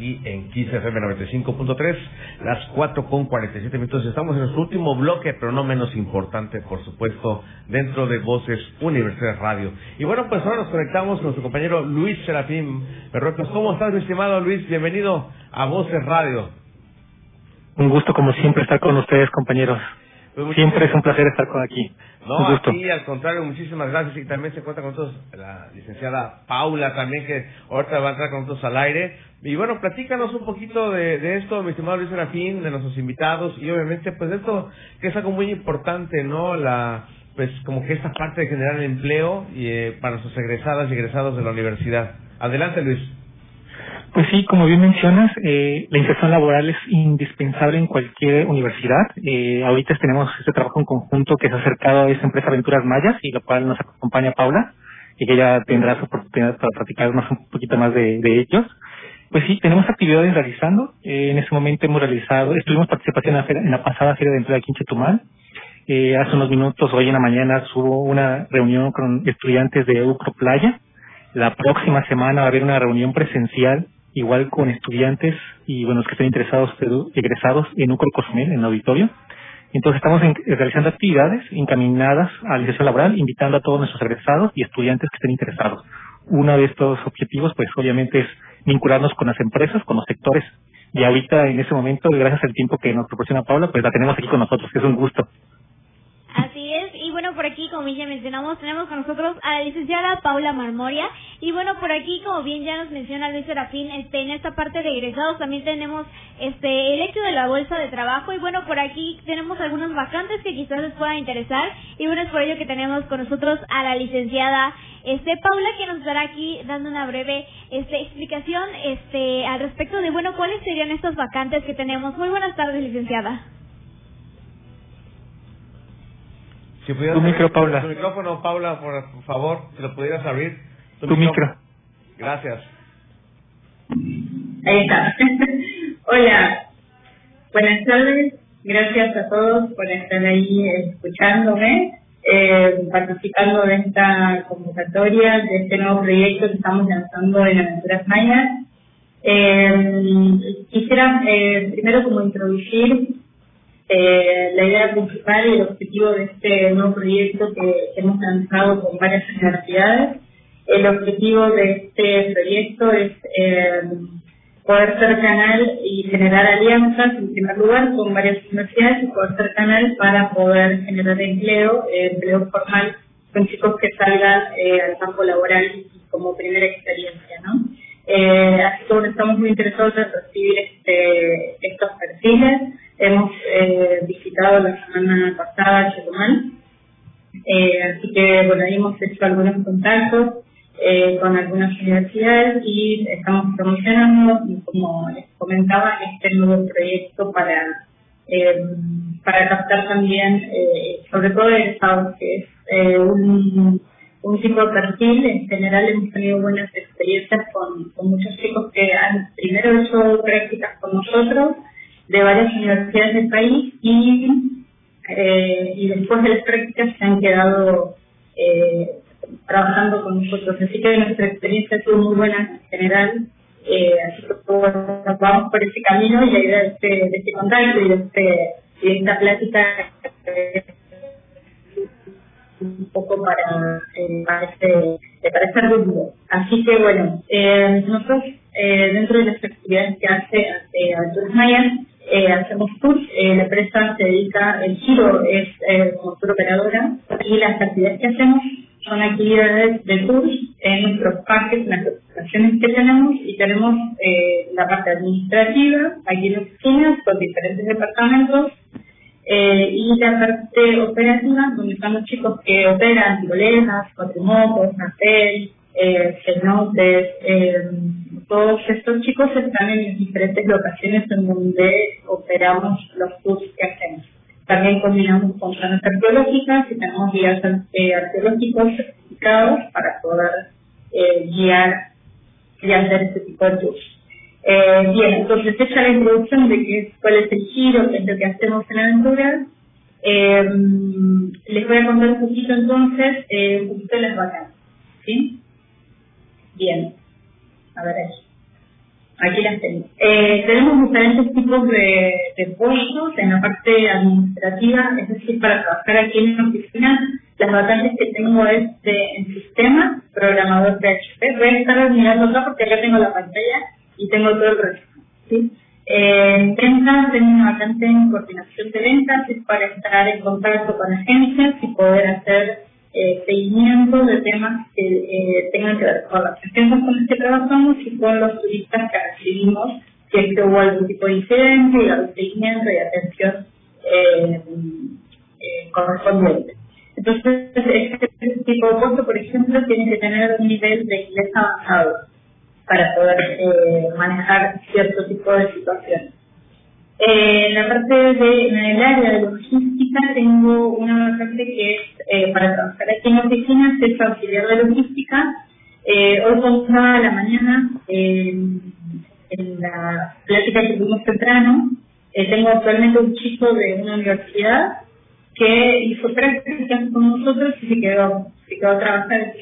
Aquí en Kiss FM 95.3, las 4 con 47 minutos. Estamos en nuestro último bloque, pero no menos importante, por supuesto, dentro de Voces Universidad Radio. Y bueno, pues ahora nos conectamos con nuestro compañero Luis Serafín Berrocos. ¿Cómo estás, mi estimado Luis? Bienvenido a Voces Radio. Un gusto, como siempre, estar con ustedes, compañeros. Pues Siempre es un placer estar con aquí. No, un gusto. aquí al contrario, muchísimas gracias. Y también se encuentra con nosotros la licenciada Paula también, que ahorita va a entrar con nosotros al aire. Y bueno, platícanos un poquito de, de esto, mi estimado Luis Serafín, de nuestros invitados y obviamente pues de esto que es algo muy importante, ¿no? La pues como que esta parte de generar empleo y, eh, para sus egresadas y egresados de la universidad. Adelante, Luis. Pues sí, como bien mencionas, eh, la inserción laboral es indispensable en cualquier universidad. Eh, ahorita tenemos este trabajo en conjunto que se ha acercado a esta empresa Aventuras Mayas y lo cual nos acompaña Paula y que ella tendrá su oportunidad para platicarnos un poquito más de, de ellos. Pues sí, tenemos actividades realizando. Eh, en este momento hemos realizado, estuvimos participación en la, feria- en la pasada Feria de Empleo aquí en Chetumal. Eh, hace unos minutos, hoy en la mañana, hubo una reunión con estudiantes de Ucro Playa. La próxima semana va a haber una reunión presencial, igual con estudiantes y bueno, los que estén interesados, egresados en Ucro Cozumel, en el auditorio. Entonces estamos en- realizando actividades encaminadas a la inserción laboral, invitando a todos nuestros egresados y estudiantes que estén interesados. Uno de estos objetivos, pues obviamente es vincularnos con las empresas, con los sectores. Y ahorita, en ese momento, gracias al tiempo que nos proporciona Paula, pues la tenemos aquí con nosotros, que es un gusto. Así por aquí, como ya mencionamos, tenemos con nosotros a la licenciada Paula Marmoria. Y bueno, por aquí, como bien ya nos menciona Luis Serafín, este, en esta parte de egresados también tenemos este el hecho de la bolsa de trabajo. Y bueno, por aquí tenemos algunos vacantes que quizás les puedan interesar. Y bueno, es por ello que tenemos con nosotros a la licenciada este Paula, que nos estará aquí dando una breve este explicación este al respecto de, bueno, cuáles serían estas vacantes que tenemos. Muy buenas tardes, licenciada. Si pudieras Tu micro, Paula. Tu micrófono, Paula, por, por favor, si lo pudieras abrir. Tu micro. Gracias. Ahí está. Hola, buenas tardes. Gracias a todos por estar ahí escuchándome, eh, participando de esta convocatoria, de este nuevo proyecto que estamos lanzando en Aventuras Mayas. Eh, quisiera eh, primero como introducir eh, la idea principal y el objetivo de este nuevo proyecto que, que hemos lanzado con varias universidades. El objetivo de este proyecto es eh, poder ser canal y generar alianzas, en primer lugar, con varias universidades y poder ser canal para poder generar empleo, eh, empleo formal con chicos que salgan eh, al campo laboral como primera experiencia, ¿no? Eh, así que bueno, estamos muy interesados en recibir este, estos perfiles. Hemos eh, visitado la semana pasada Chetumal, eh, así que bueno, hemos hecho algunos contactos eh, con algunas universidades y estamos promocionando, como les comentaba, este nuevo proyecto para eh, para captar también, eh, sobre todo egresados, que es eh, un, un tipo de perfil. En general hemos tenido buenas experiencias con, con muchos chicos que han primero hecho prácticas con nosotros de varias universidades del país y, eh, y después de las prácticas se han quedado eh, trabajando con nosotros. Así que nuestra experiencia ha sido muy buena en general. Eh, así que bueno, vamos por ese camino y la idea de este, de este contacto y de, este, de esta plática un poco para, eh, para, este, para este rumbo. Así que bueno, eh, nosotros eh, dentro de las actividades que hace eh, Aventuras Mayas, eh, hacemos tours, eh, la empresa se dedica, el giro es eh, como tour operadora y las actividades que hacemos son actividades de tours en nuestros parques, en las operaciones que tenemos y tenemos eh, la parte administrativa aquí en oficinas con diferentes departamentos eh, y la parte operativa donde están los chicos que operan tiroleras, cuatrimotos, nacel, eh, cenotes, eh, todos estos chicos están en diferentes locaciones en donde operamos los tours que hacemos. También combinamos con zonas arqueológicas y tenemos guías eh, arqueológicos certificados para poder eh, guiar y hacer este tipo de tours. Eh, bien, entonces hecha la introducción de qué, cuál es el giro, qué es lo que hacemos en aventuras, eh, les voy a contar un poquito entonces, eh, un poquito de las vacancias. ¿Sí? Bien. A ver. Aquí las tengo. Eh, tenemos diferentes tipos de, de puestos en la parte administrativa, es decir, para trabajar aquí en la oficina, las vacantes que tengo es de en sistema, programador PHP. Voy a estar mirando acá porque acá tengo la pantalla y tengo todo el resto. ¿sí? Eh, ventas, tengo una vacante en coordinación de ventas, es para estar en contacto con agencias y poder hacer eh, seguimiento de temas que eh, tengan que ver con las agencias con las que trabajamos y con los turistas que recibimos, si es que hubo algún tipo de incidente y el seguimiento y atención eh, eh, correspondiente. Entonces, este tipo de puesto, por ejemplo, tiene que tener un nivel de inglés avanzado para poder manejar cierto tipo de situaciones. Eh, en la parte de, en el área de logística tengo una vacante que es eh, para trabajar aquí en oficinas, es auxiliar de logística. Eh, hoy contaba a la mañana en la plática que tuvimos temprano, eh, tengo actualmente un chico de una universidad que hizo prácticas con nosotros y se quedó, se quedó a trabajar,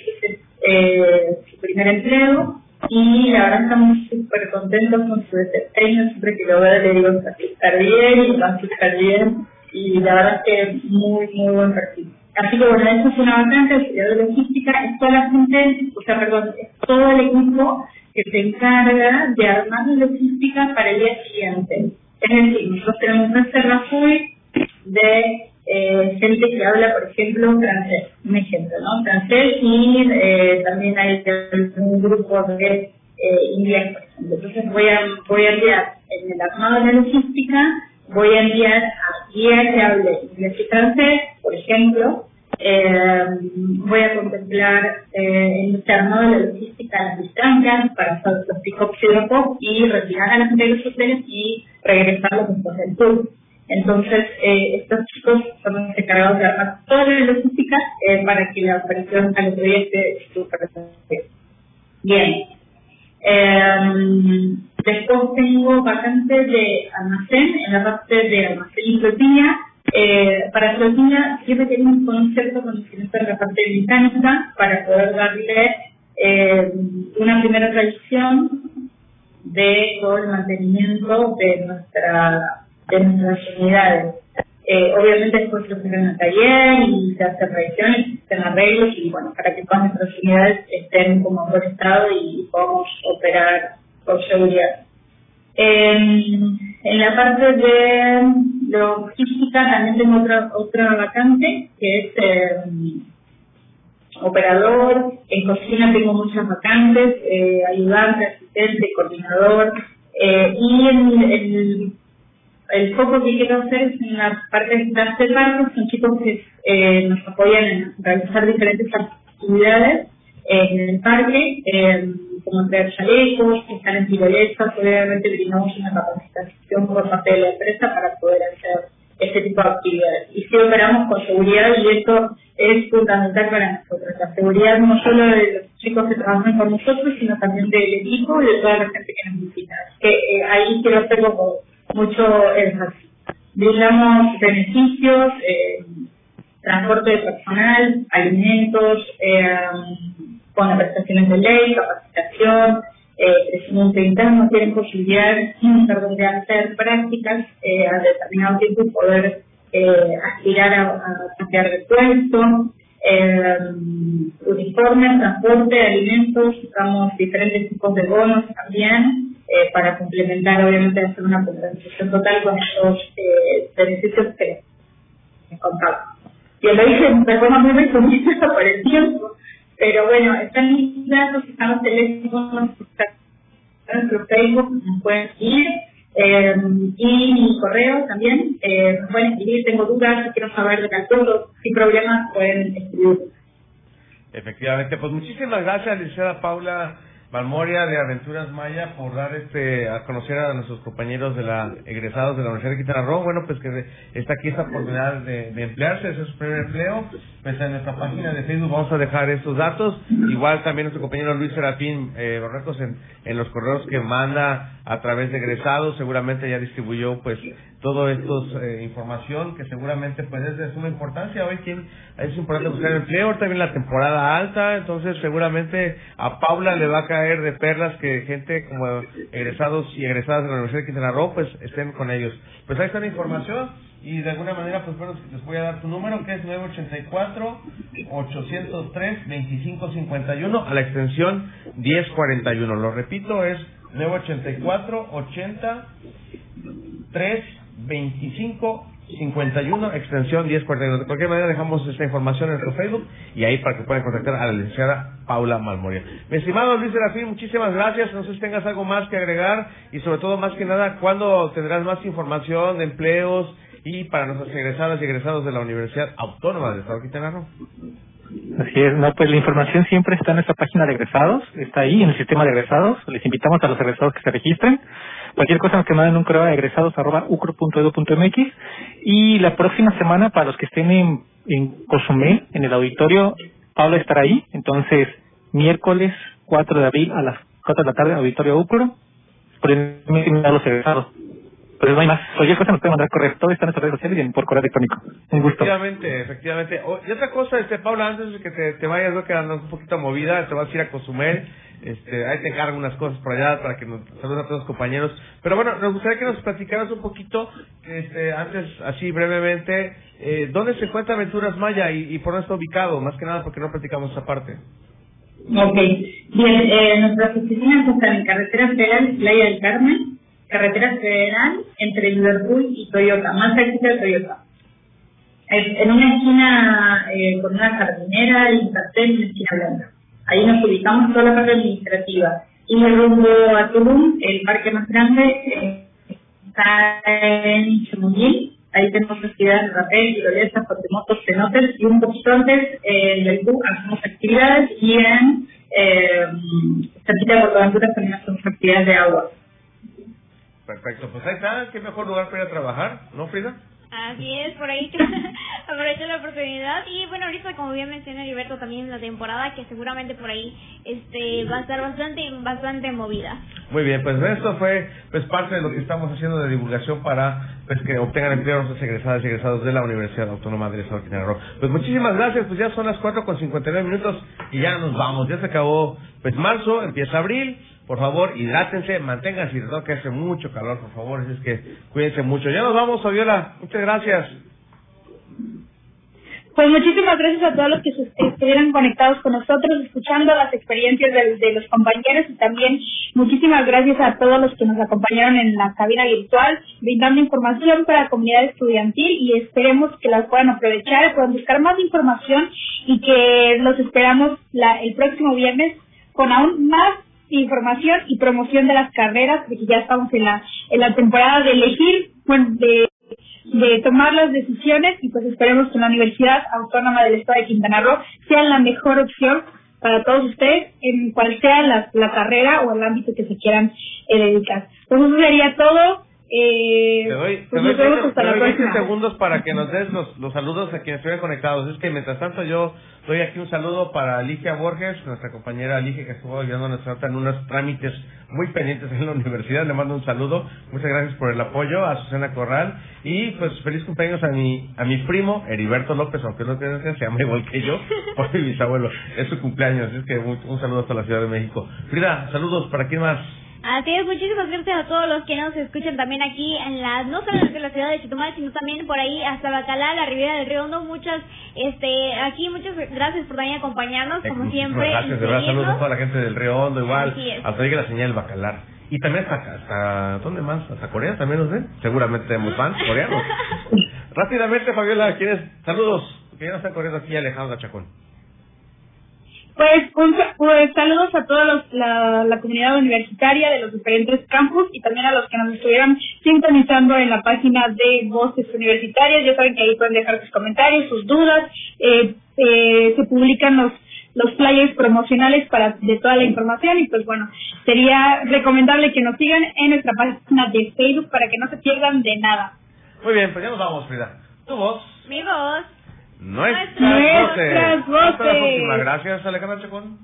eh, su primer empleo y la verdad estamos súper contentos con su desempeño, siempre que lo veo le digo que va a estar bien y va a estar bien y la verdad es que muy, muy buen perfil. Así que bueno, eso es una vacante de logística, es toda la gente, o sea, perdón, es todo el equipo que se encarga de armar la logística para el día siguiente. Es decir, nosotros tenemos una reserva full de eh, gente que habla, por ejemplo, francés, un ejemplo, ¿no? Francés y eh, también hay un grupo de eh, inglés, por ejemplo. Entonces voy a, voy a enviar en el armado de la logística, voy a enviar a guía que hable inglés y francés, por ejemplo, eh, voy a contemplar eh, en este armado de la logística las distancias para hacer los pick-ups y y retirar a las gente y regresarlos después del tour. Entonces, eh, estos chicos son los encargados de armar toda la logística eh, para que la operación al otro esté súper Bien. Eh, después tengo vacantes de almacén, en la parte de almacén y flotilla. Eh, para flotilla siempre con un cierto conocimiento en la parte mecánica para poder darle eh, una primera revisión de todo el mantenimiento de nuestra de nuestras unidades. Eh, obviamente después se en el taller y se hacen revisiones, se hacen arreglos y bueno, para que todas nuestras unidades estén como en buen estado y podamos operar con seguridad. En, en la parte de logística también tengo otra, otra vacante que es eh, operador, en cocina tengo muchas vacantes, eh, ayudante, asistente, coordinador, eh, y en el el foco que quiero hacer es en la parte de este barco, son chicos que eh, nos apoyan en realizar diferentes actividades en el parque, eh, como traer chalecos, estar en tirolesas, obviamente brindamos una capacitación por parte de la empresa para poder hacer este tipo de actividades. Y si operamos con seguridad y esto es fundamental para nosotros. La seguridad no solo de los chicos que trabajan con nosotros, sino también del equipo y de toda la gente que nos visita. Que eh, ahí quiero hacerlo con mucho énfasis. Brindamos beneficios, eh, transporte de personal, alimentos, eh, con prestaciones de ley, capacitación, eh, crecimiento interno, tienen posibilidades de hacer prácticas eh, a determinado tiempo y poder eh, aspirar a, cambiar de puesto, eh, uniformes, transporte, alimentos, usamos diferentes tipos de bonos también eh, para complementar, obviamente, hacer una compensación total con estos eh, beneficios que contaba. Y lo dije de forma muy resumida por el tiempo, pero bueno, están mis datos, están los teléfonos, están nuestro Facebook, nos pueden seguir. Eh, y mi correo también, eh, me pueden escribir, tengo dudas, si quiero saber de calculo, sin problemas pueden escribir. Efectivamente, pues muchísimas gracias, licenciada Paula Valmoria de Aventuras Maya por dar este a conocer a nuestros compañeros de la egresados de la Universidad de Quintana Roo. Bueno, pues que está aquí esta oportunidad de, de emplearse, ese es su primer empleo. Pues en nuestra página de Facebook vamos a dejar estos datos. Igual también nuestro compañero Luis Serafín eh, Borrecos en, en los correos que manda a través de egresados, seguramente ya distribuyó pues todo esto eh, información que seguramente pues es de suma importancia. Hoy es importante buscar empleo, también la temporada alta, entonces seguramente a Paula le va a caer de perlas que gente como egresados y egresadas de la Universidad de Quintana Roo pues estén con ellos. Pues ahí está la información y de alguna manera pues bueno les voy a dar tu número que es 984 803 2551 a la extensión 1041 lo repito es 984 80 3 25 51 extensión 1041 de cualquier manera dejamos esta información en nuestro Facebook y ahí para que puedan contactar a la licenciada Paula Malmoria. Mi estimado Luis Serafín muchísimas gracias. No sé si tengas algo más que agregar y sobre todo más que nada cuándo tendrás más información de empleos y para nuestras egresadas y egresados de la Universidad Autónoma del Estado de Quintana. Así es, no, pues la información siempre está en nuestra página de egresados, está ahí en el sistema de egresados, les invitamos a los egresados que se registren, cualquier cosa nos que manden un correo a egresados.ucro.edu.mx y la próxima semana para los que estén en, en Cozumel, en el auditorio, Pablo estará ahí, entonces miércoles 4 de abril a las 4 de la tarde, auditorio UCRO, por el a los egresados. Pero no hay más. Cualquier cosa nos puede mandar correo. Todo está en nuestras redes sociales y por correo electrónico. Un gusto. Efectivamente, efectivamente. y otra cosa, este Paula, antes de que te, te vayas, veo que andas un poquito movida, te vas a ir a Cozumel. Este, ahí te encargo unas cosas por allá para que nos saludes a todos los compañeros. Pero bueno, nos gustaría que nos platicaras un poquito, este, antes, así brevemente, eh, ¿dónde se encuentra Aventuras Maya y, y por dónde está ubicado? Más que nada porque no platicamos esa parte. Ok, bien, eh, nuestras oficinas están en Carretera Federal, Playa del Carmen, carretera federal entre Liverpool y Toyota, más cerca de Toyota. En una esquina eh, con una jardinera y un cartel en esquina blanca. Ahí nos ubicamos toda la parte administrativa. Y el rumbo a Tulum, el parque más grande, eh, está en Chumuyín. Ahí tenemos actividades de rapel, tirolesas, cuatrimotos, cenotes y un poquito antes eh, del BU hacemos actividades y en eh, cerquita de Portaventura también hacemos actividades de agua. Perfecto, pues ahí está, qué mejor lugar para ir a trabajar, ¿no, Frida? Así es, por ahí aprovecho la oportunidad y bueno, ahorita como bien menciona Heriberto también la temporada que seguramente por ahí este va a estar bastante bastante movida. Muy bien, pues esto fue pues parte de lo que estamos haciendo de divulgación para pues que obtengan empleo los egresadas y egresados de la Universidad Autónoma del Estado de Quintana Roo. Pues muchísimas gracias, pues ya son las 4 con 59 minutos y ya nos vamos, ya se acabó pues marzo, empieza abril por favor, hidrátense, manténganse hidratados, que hace mucho calor, por favor, es que cuídense mucho. Ya nos vamos, Fabiola, muchas gracias. Pues muchísimas gracias a todos los que estuvieron conectados con nosotros, escuchando las experiencias de, los compañeros y también muchísimas gracias a todos los que nos acompañaron en la cabina virtual, brindando información para la comunidad estudiantil y esperemos que las puedan aprovechar, puedan buscar más información y que los esperamos la, el próximo viernes con aún más información y promoción de las carreras, porque ya estamos en la, en la temporada de elegir, bueno, de, de tomar las decisiones y pues esperemos que la Universidad Autónoma del Estado de Quintana Roo sea la mejor opción para todos ustedes en cual sea la, la carrera o el ámbito que se quieran eh, dedicar. Pues eso sería todo. Eh, te doy, te pues doy, 20, segundos para que nos des los, los saludos a quienes estuvieron conectados. Es que mientras tanto yo doy aquí un saludo para Alicia Borges, nuestra compañera Alicia que estuvo ayudando a nuestra en unos trámites muy pendientes en la universidad. Le mando un saludo. Muchas gracias por el apoyo a Susana Corral. Y pues feliz cumpleaños a mi, a mi primo Heriberto López, aunque no tiene se llama igual que yo, por mi bisabuelo. Es su cumpleaños, es que un, un saludo hasta la Ciudad de México. Frida, saludos para quién más. Así es, muchísimas gracias a todos los que nos escuchan también aquí en la, no solo en la ciudad de Chetumal, sino también por ahí hasta Bacalá, la Ribera del Río Hondo. Muchas, este, aquí muchas gracias por también acompañarnos, como siempre. Gracias, de verdad, saludos a toda la gente del Río Hondo, igual, hasta ahí que la señal Bacalar. Y también hasta, hasta, ¿dónde más? Hasta Corea también nos ven. Seguramente tenemos fans coreanos. Rápidamente, Fabiola, ¿quieres? Saludos, que ya nos están corriendo aquí alejados a Chacón. Pues, un, pues saludos a toda la, la, comunidad universitaria de los diferentes campus y también a los que nos estuvieron sintonizando en la página de Voces Universitarias. Ya saben que ahí pueden dejar sus comentarios, sus dudas. Eh, eh, se publican los los flyers promocionales para de toda la información y pues bueno, sería recomendable que nos sigan en nuestra página de Facebook para que no se pierdan de nada. Muy bien, pues ya nos vamos, Frida. Tu voz. Mi voz. Nuestras, Nuestras voces. Hasta la voces. próxima. Gracias, Alejandra Chacón.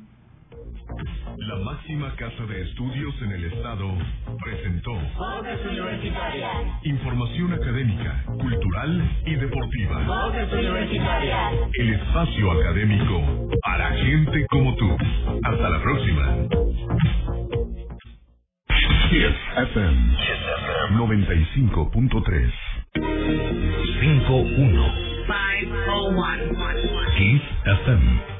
La máxima casa de estudios en el estado presentó información académica, cultural y deportiva. El espacio académico para gente como tú. Hasta la próxima. Kiss FM 95.3 51 Kiss FM